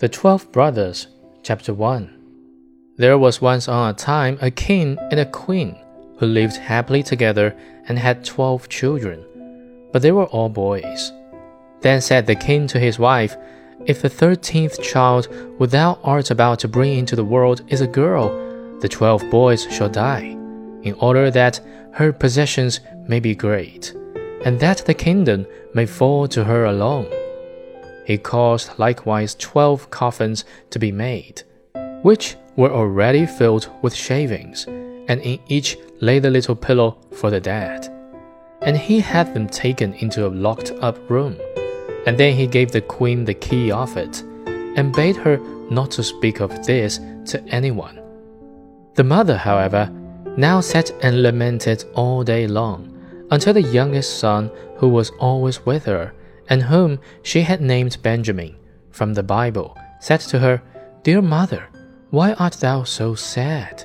The Twelve Brothers, Chapter 1 There was once on a time a king and a queen who lived happily together and had twelve children, but they were all boys. Then said the king to his wife, If the thirteenth child who thou art about to bring into the world is a girl, the twelve boys shall die, in order that her possessions may be great, and that the kingdom may fall to her alone. He caused likewise twelve coffins to be made, which were already filled with shavings, and in each lay the little pillow for the dead. And he had them taken into a locked up room. And then he gave the queen the key of it, and bade her not to speak of this to anyone. The mother, however, now sat and lamented all day long, until the youngest son, who was always with her, and whom she had named Benjamin, from the Bible, said to her, Dear mother, why art thou so sad?